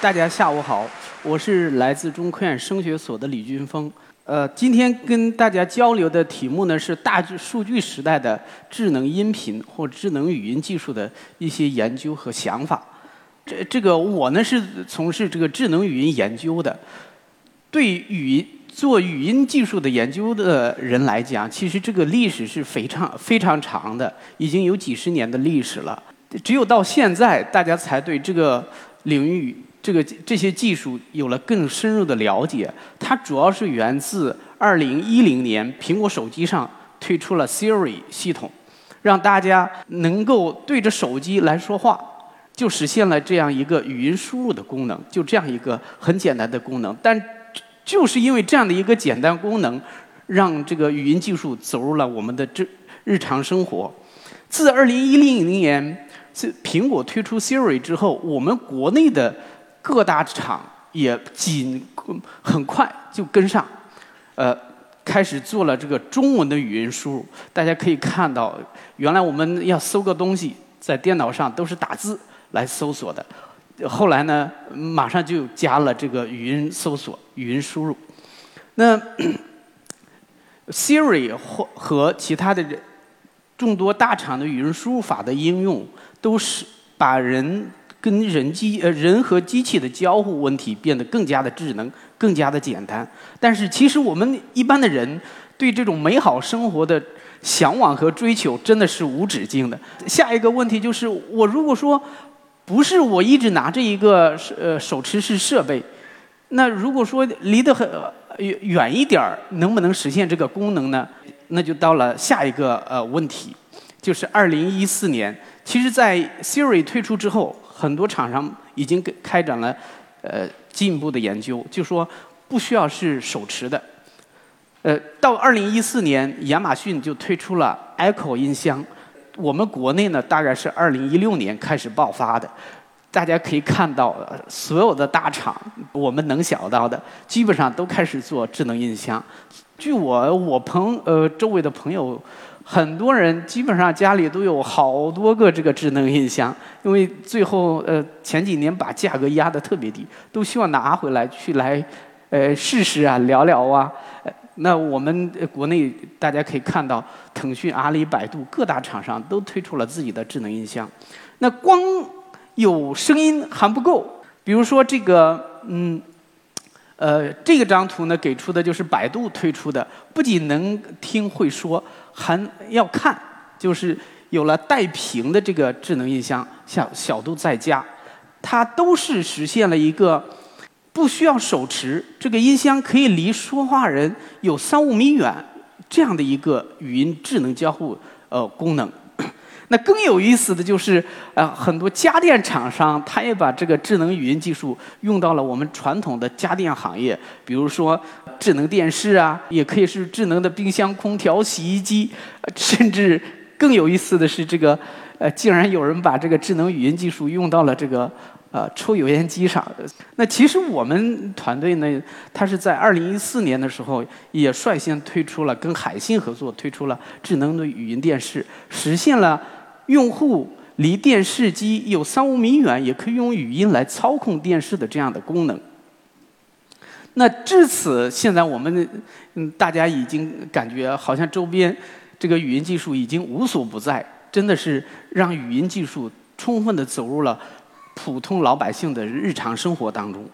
大家下午好，我是来自中科院声学所的李军峰。呃，今天跟大家交流的题目呢是大数据时代的智能音频或智能语音技术的一些研究和想法。这这个我呢是从事这个智能语音研究的，对语音做语音技术的研究的人来讲，其实这个历史是非常非常长的，已经有几十年的历史了。只有到现在，大家才对这个领域。这个这些技术有了更深入的了解，它主要是源自2010年苹果手机上推出了 Siri 系统，让大家能够对着手机来说话，就实现了这样一个语音输入的功能，就这样一个很简单的功能。但就是因为这样的一个简单功能，让这个语音技术走入了我们的这日常生活。自2010年这苹果推出 Siri 之后，我们国内的各大厂也紧很快就跟上，呃，开始做了这个中文的语音输入。大家可以看到，原来我们要搜个东西，在电脑上都是打字来搜索的，后来呢，马上就加了这个语音搜索、语音输入。那 Siri 或和其他的众多大厂的语音输入法的应用，都是把人。跟人机呃人和机器的交互问题变得更加的智能，更加的简单。但是其实我们一般的人对这种美好生活的向往和追求真的是无止境的。下一个问题就是，我如果说不是我一直拿着一个呃手持式设备，那如果说离得很远远一点儿，能不能实现这个功能呢？那就到了下一个呃问题，就是二零一四年，其实在 Siri 推出之后。很多厂商已经开展了呃进一步的研究，就说不需要是手持的。呃，到二零一四年，亚马逊就推出了 Echo 音箱。我们国内呢，大概是二零一六年开始爆发的。大家可以看到，所有的大厂，我们能想到的，基本上都开始做智能音箱。据我我朋呃周围的朋友。很多人基本上家里都有好多个这个智能音箱，因为最后呃前几年把价格压得特别低，都希望拿回来去来呃试试啊聊聊啊。那我们国内大家可以看到，腾讯、阿里、百度各大厂商都推出了自己的智能音箱。那光有声音还不够，比如说这个嗯呃这个张图呢给出的就是百度推出的，不仅能听会说。还要看，就是有了带屏的这个智能音箱，像小度在家，它都是实现了一个不需要手持，这个音箱可以离说话人有三五米远这样的一个语音智能交互呃功能。那更有意思的就是，呃，很多家电厂商，他也把这个智能语音技术用到了我们传统的家电行业，比如说智能电视啊，也可以是智能的冰箱、空调、洗衣机，甚至更有意思的是，这个呃，竟然有人把这个智能语音技术用到了这个呃抽油烟机上。那其实我们团队呢，它是在二零一四年的时候，也率先推出了跟海信合作推出了智能的语音电视，实现了。用户离电视机有三五米远，也可以用语音来操控电视的这样的功能。那至此，现在我们嗯，大家已经感觉好像周边这个语音技术已经无所不在，真的是让语音技术充分的走入了普通老百姓的日常生活当中。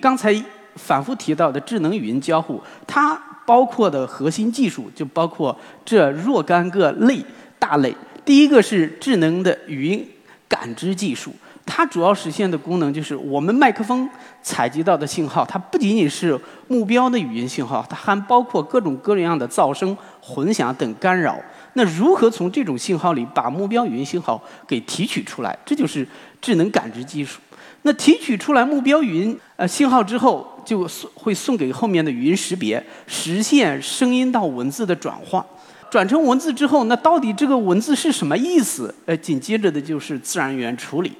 刚才反复提到的智能语音交互，它包括的核心技术就包括这若干个类大类。第一个是智能的语音感知技术，它主要实现的功能就是我们麦克风采集到的信号，它不仅仅是目标的语音信号，它还包括各种各样的噪声、混响等干扰。那如何从这种信号里把目标语音信号给提取出来？这就是智能感知技术。那提取出来目标语音呃信号之后，就会送给后面的语音识别，实现声音到文字的转化。转成文字之后，那到底这个文字是什么意思？呃，紧接着的就是自然语言处理。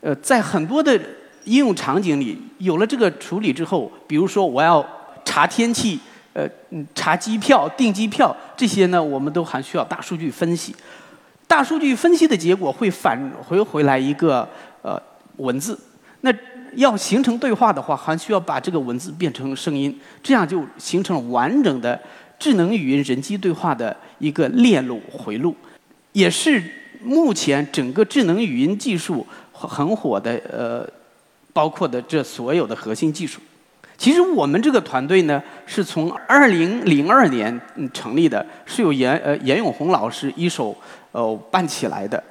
呃，在很多的应用场景里，有了这个处理之后，比如说我要查天气，呃，查机票、订机票这些呢，我们都还需要大数据分析。大数据分析的结果会返回回来一个呃文字。那要形成对话的话，还需要把这个文字变成声音，这样就形成了完整的智能语音人机对话的一个链路回路，也是目前整个智能语音技术很火的呃，包括的这所有的核心技术。其实我们这个团队呢，是从二零零二年成立的，是由严呃严永红老师一手呃办起来的。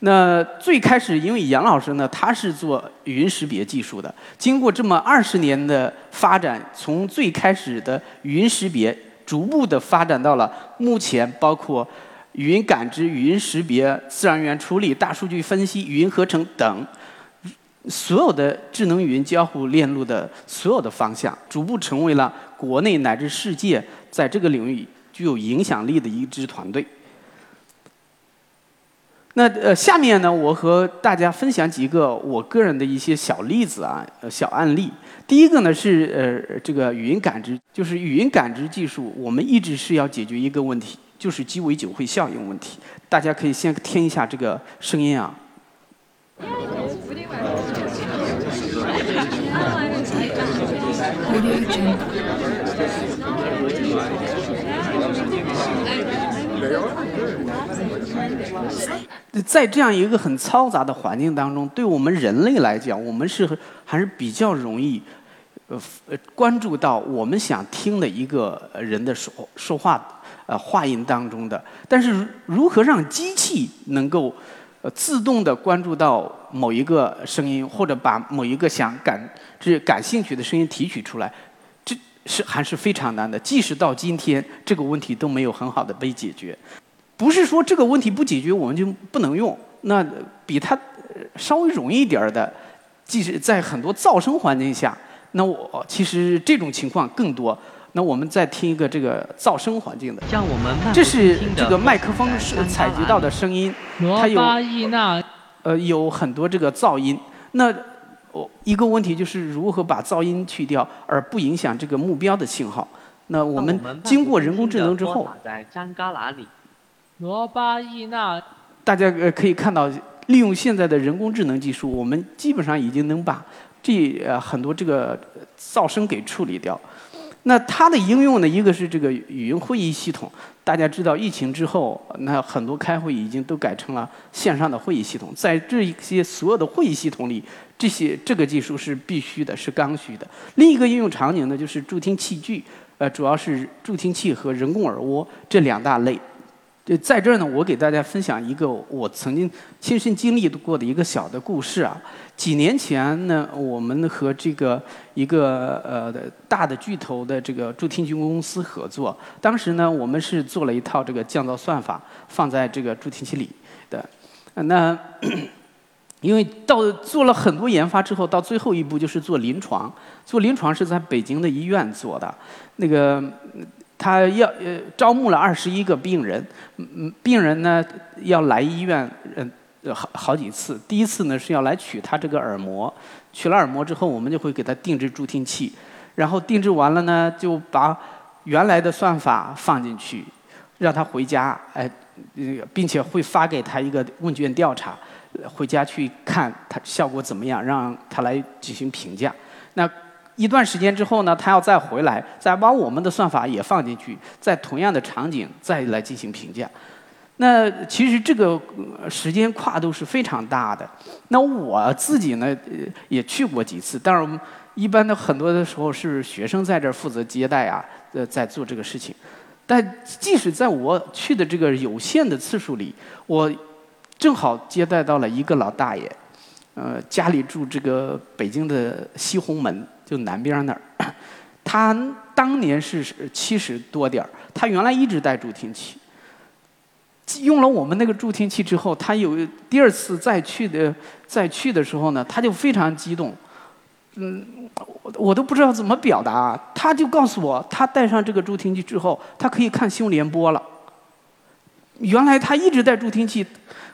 那最开始，因为杨老师呢，他是做语音识别技术的。经过这么二十年的发展，从最开始的语音识别，逐步的发展到了目前，包括语音感知、语音识别、自然语言处理、大数据分析、语音合成等，所有的智能语音交互链路的所有的方向，逐步成为了国内乃至世界在这个领域具有影响力的一支团队。那呃，下面呢，我和大家分享几个我个人的一些小例子啊，小案例。第一个呢是呃，这个语音感知，就是语音感知技术，我们一直是要解决一个问题，就是鸡尾酒会效应问题。大家可以先听一下这个声音啊。在这样一个很嘈杂的环境当中，对我们人类来讲，我们是 还是比较容易呃关注到我们想听的一个人的说说话呃话音当中的。但是如何让机器能够呃自动的关注到某一个声音，或者把某一个想感这感兴趣的声音提取出来，这是还是非常难的。即使到今天，这个问题都没有很好的被解决。不是说这个问题不解决我们就不能用，那比它稍微容易一点儿的，即使在很多噪声环境下，那我其实这种情况更多。那我们再听一个这个噪声环境的，让我们这是这个麦克风是采集到的声音，它有呃有很多这个噪音。那我一个问题就是如何把噪音去掉，而不影响这个目标的信号。那我们经过人工智能之后。罗巴伊纳，大家呃可以看到，利用现在的人工智能技术，我们基本上已经能把这呃很多这个噪声给处理掉。那它的应用呢，一个是这个语音会议系统。大家知道，疫情之后，那很多开会已经都改成了线上的会议系统。在这些所有的会议系统里，这些这个技术是必须的，是刚需的。另一个应用场景呢，就是助听器具，呃，主要是助听器和人工耳蜗这两大类。就在这儿呢，我给大家分享一个我曾经亲身经历过的一个小的故事啊。几年前呢，我们和这个一个呃大的巨头的这个助听器公司合作，当时呢，我们是做了一套这个降噪算法放在这个助听器里的。那 因为到做了很多研发之后，到最后一步就是做临床。做临床是在北京的医院做的，那个。他要呃招募了二十一个病人，嗯病人呢要来医院嗯好好几次。第一次呢是要来取他这个耳膜，取了耳膜之后，我们就会给他定制助听器，然后定制完了呢就把原来的算法放进去，让他回家哎，并且会发给他一个问卷调查，回家去看他效果怎么样，让他来进行评价。那。一段时间之后呢，他要再回来，再把我们的算法也放进去，在同样的场景再来进行评价。那其实这个时间跨度是非常大的。那我自己呢，也去过几次，但是一般的很多的时候是学生在这儿负责接待啊，呃，在做这个事情。但即使在我去的这个有限的次数里，我正好接待到了一个老大爷，呃，家里住这个北京的西红门。就南边那儿，他当年是七十多点儿，他原来一直戴助听器，用了我们那个助听器之后，他有第二次再去的再去的时候呢，他就非常激动，嗯，我都不知道怎么表达，他就告诉我，他戴上这个助听器之后，他可以看新闻联播了。原来他一直戴助听器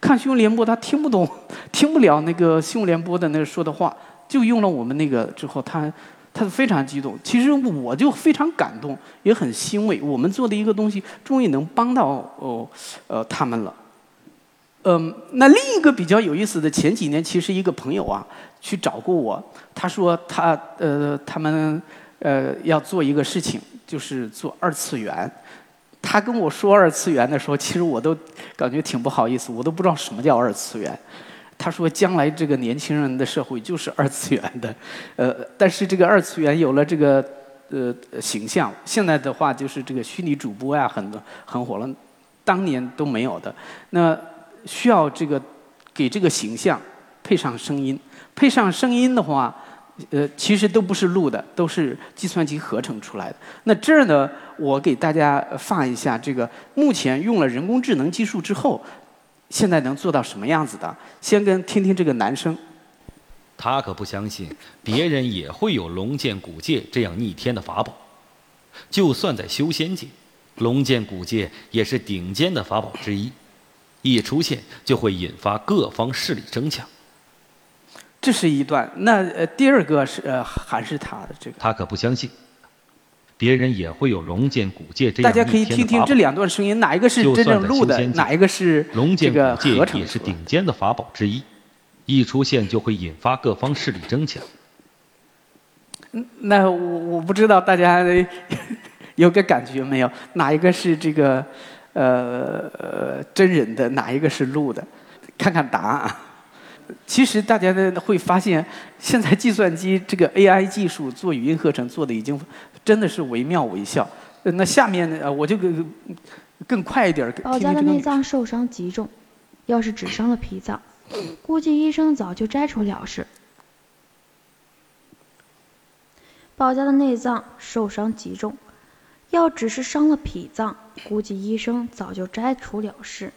看新闻联播，他听不懂，听不了那个新闻联播的那说的话。就用了我们那个之后，他他非常激动。其实我就非常感动，也很欣慰。我们做的一个东西终于能帮到哦呃他们了。嗯，那另一个比较有意思的，前几年其实一个朋友啊去找过我，他说他呃他们呃要做一个事情，就是做二次元。他跟我说二次元的时候，其实我都感觉挺不好意思，我都不知道什么叫二次元。他说将来这个年轻人的社会就是二次元的，呃，但是这个二次元有了这个呃形象，现在的话就是这个虚拟主播呀，很多很火了，当年都没有的。那需要这个给这个形象配上声音，配上声音的话，呃，其实都不是录的，都是计算机合成出来的。那这儿呢，我给大家放一下这个目前用了人工智能技术之后，现在能做到什么样子的？先跟听听这个男生。他可不相信别人也会有龙剑古戒这样逆天的法宝，就算在修仙界，龙剑古戒也是顶尖的法宝之一。一出现就会引发各方势力争抢，这是一段。那呃，第二个是呃，还是他的这个。他可不相信，别人也会有龙剑古戒这样大家可以听听这两段声音，哪一个是真正录的，哪一个是龙剑古戒也是顶尖的法宝之一，一出现就会引发各方势力争抢。那我我不知道大家有个感觉没有？哪一个是这个？呃呃，真人的哪一个是录的？看看答案。其实大家呢会发现，现在计算机这个 AI 技术做语音合成做的已经真的是惟妙惟肖。那下面呢，我就更更快一点。宝家的内脏受伤极重，要是只伤了脾脏，估计医生早就摘除了事。宝家的内脏受伤极重。要只是伤了脾脏，估计医生早就摘除了事。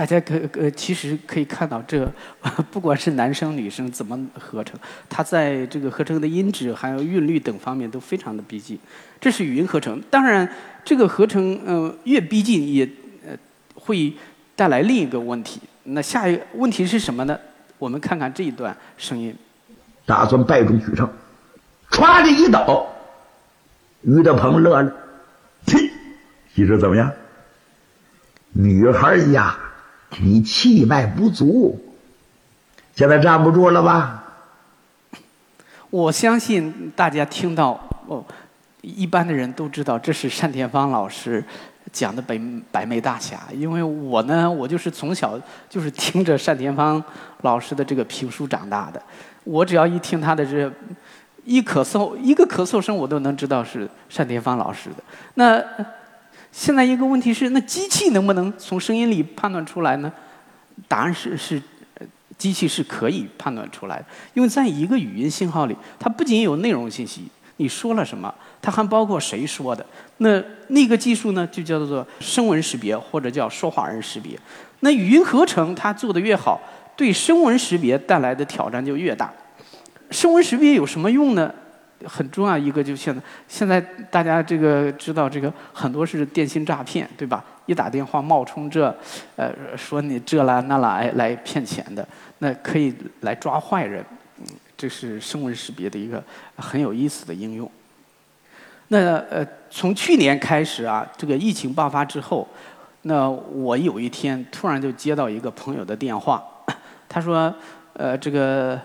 大家可呃，其实可以看到，这 不管是男生女生怎么合成，它在这个合成的音质还有韵律等方面都非常的逼近。这是语音合成，当然这个合成呃越逼近也呃会带来另一个问题。那下一个问题是什么呢？我们看看这一段声音。打算败中取胜，歘的一刀。于德鹏乐了，嘿，你说怎么样？女孩呀，你气脉不足，现在站不住了吧？我相信大家听到哦，一般的人都知道这是单田芳老师讲的《白白眉大侠》，因为我呢，我就是从小就是听着单田芳老师的这个评书长大的，我只要一听他的这。一咳嗽，一个咳嗽声，我都能知道是单田芳老师的。那现在一个问题是，那机器能不能从声音里判断出来呢？答案是是，机器是可以判断出来的，因为在一个语音信号里，它不仅有内容信息，你说了什么，它还包括谁说的。那那个技术呢，就叫做声纹识别，或者叫说话人识别。那语音合成它做的越好，对声纹识别带来的挑战就越大。声纹识别有什么用呢？很重要一个，就现在现在大家这个知道，这个很多是电信诈骗，对吧？一打电话冒充这，呃，说你这啦那啦来来骗钱的，那可以来抓坏人。这是声纹识别的一个很有意思的应用。那呃，从去年开始啊，这个疫情爆发之后，那我有一天突然就接到一个朋友的电话，他说，呃，这个。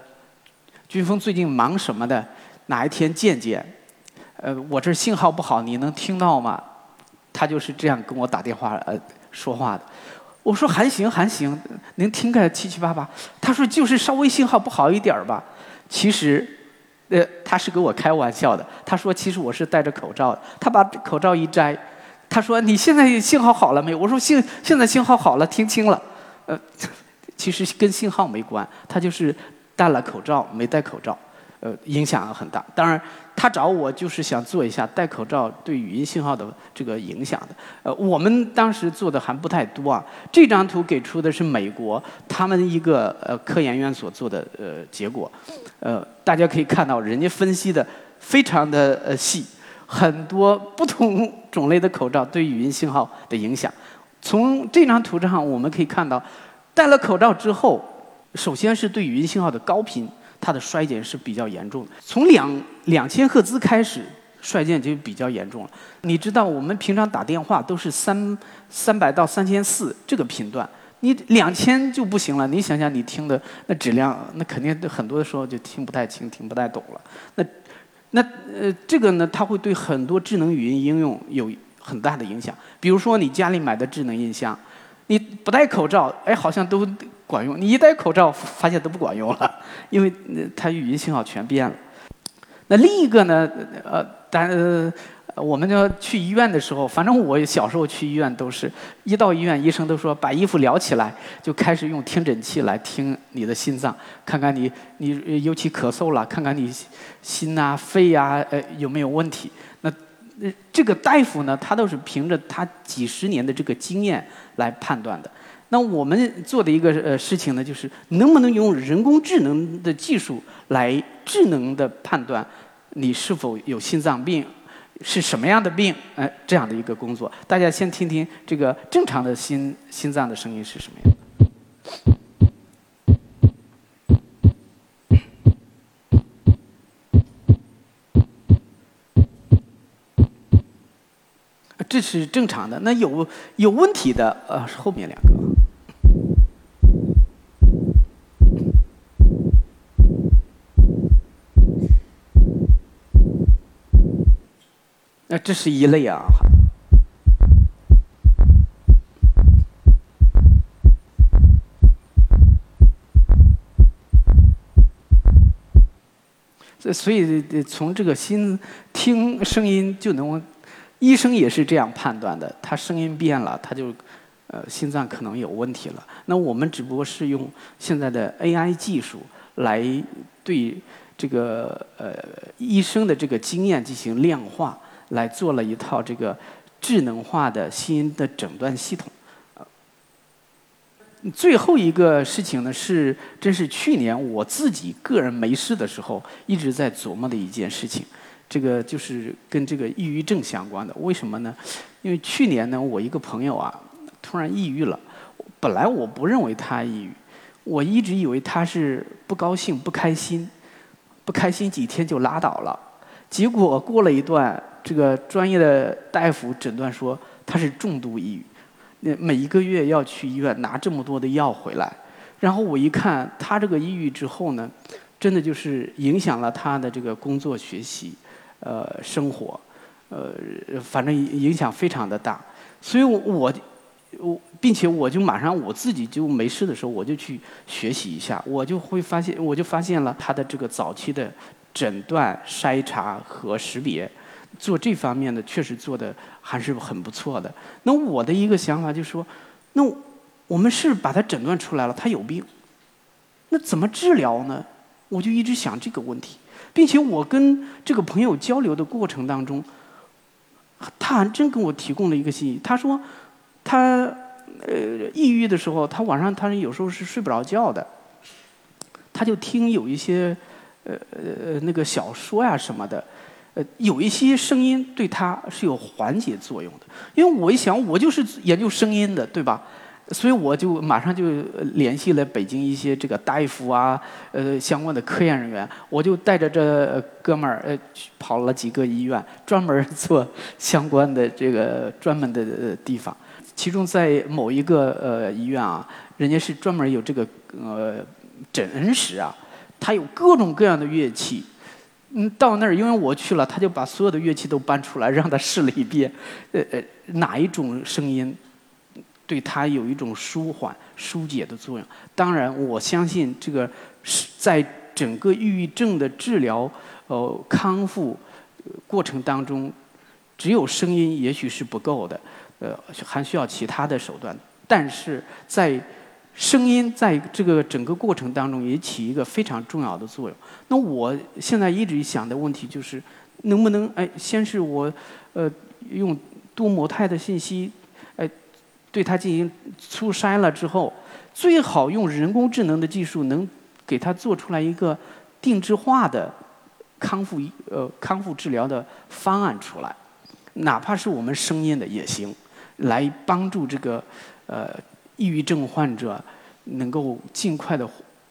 军峰最近忙什么的？哪一天见见？呃，我这信号不好，你能听到吗？他就是这样跟我打电话呃说话的。我说还行还行，能听个七七八八。他说就是稍微信号不好一点吧。其实，呃，他是跟我开玩笑的。他说其实我是戴着口罩的。他把口罩一摘，他说你现在信号好了没有？我说信现在信号好了，听清了。呃，其实跟信号没关，他就是。戴了口罩没戴口罩，呃，影响很大。当然，他找我就是想做一下戴口罩对语音信号的这个影响的。呃，我们当时做的还不太多啊。这张图给出的是美国他们一个呃科研院所做的呃结果，呃，大家可以看到人家分析的非常的呃细，很多不同种类的口罩对语音信号的影响。从这张图上我们可以看到，戴了口罩之后。首先是对语音信号的高频，它的衰减是比较严重的。从两两千赫兹开始，衰减就比较严重了。你知道，我们平常打电话都是三三百到三千四这个频段，你两千就不行了。你想想，你听的那质量，那肯定很多的时候就听不太清、听不太懂了。那那呃，这个呢，它会对很多智能语音应用有很大的影响。比如说，你家里买的智能音箱，你不戴口罩，哎，好像都管用；你一戴口罩，发现都不管用了，因为它语音信号全变了。那另一个呢，呃，但。我们就去医院的时候，反正我小时候去医院都是一到医院，医生都说把衣服撩起来，就开始用听诊器来听你的心脏，看看你你尤其咳嗽了，看看你心呐、肺呀呃有没有问题。那这个大夫呢，他都是凭着他几十年的这个经验来判断的。那我们做的一个呃事情呢，就是能不能用人工智能的技术来智能的判断你是否有心脏病。是什么样的病？哎，这样的一个工作，大家先听听这个正常的心心脏的声音是什么样的。这是正常的。那有有问题的，呃，是后面两个。那这是一类啊，所以从这个心听声音就能，医生也是这样判断的，他声音变了，他就呃心脏可能有问题了。那我们只不过是用现在的 AI 技术来对这个呃医生的这个经验进行量化。来做了一套这个智能化的新的诊断系统。最后一个事情呢，是真是去年我自己个人没事的时候一直在琢磨的一件事情。这个就是跟这个抑郁症相关的。为什么呢？因为去年呢，我一个朋友啊，突然抑郁了。本来我不认为他抑郁，我一直以为他是不高兴、不开心，不开心几天就拉倒了。结果过了一段。这个专业的大夫诊断说他是重度抑郁，那每一个月要去医院拿这么多的药回来，然后我一看他这个抑郁之后呢，真的就是影响了他的这个工作、学习、呃生活，呃反正影响非常的大，所以我我并且我就马上我自己就没事的时候我就去学习一下，我就会发现我就发现了他的这个早期的诊断、筛查和识别。做这方面的确实做的还是很不错的。那我的一个想法就是说，那我们是把他诊断出来了，他有病，那怎么治疗呢？我就一直想这个问题，并且我跟这个朋友交流的过程当中，他还真给我提供了一个信息。他说，他呃抑郁的时候，他晚上他有时候是睡不着觉的，他就听有一些呃呃那个小说呀什么的。呃，有一些声音对他是有缓解作用的，因为我一想，我就是研究声音的，对吧？所以我就马上就联系了北京一些这个大夫啊，呃，相关的科研人员，我就带着这哥们儿呃跑了几个医院，专门做相关的这个专门的地方。其中在某一个呃医院啊，人家是专门有这个呃诊室啊，他有各种各样的乐器。嗯，到那儿，因为我去了，他就把所有的乐器都搬出来，让他试了一遍，呃呃，哪一种声音对他有一种舒缓、疏解的作用？当然，我相信这个是在整个抑郁症的治疗、呃康复过程当中，只有声音也许是不够的，呃，还需要其他的手段。但是在声音在这个整个过程当中也起一个非常重要的作用。那我现在一直想的问题就是，能不能哎，先是我呃用多模态的信息，哎，对它进行初筛了之后，最好用人工智能的技术能给它做出来一个定制化的康复呃康复治疗的方案出来，哪怕是我们声音的也行，来帮助这个呃。抑郁症患者能够尽快的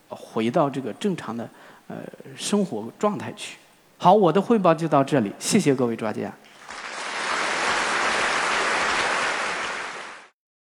回到这个正常的呃生活状态去。好，我的汇报就到这里，谢谢各位专家。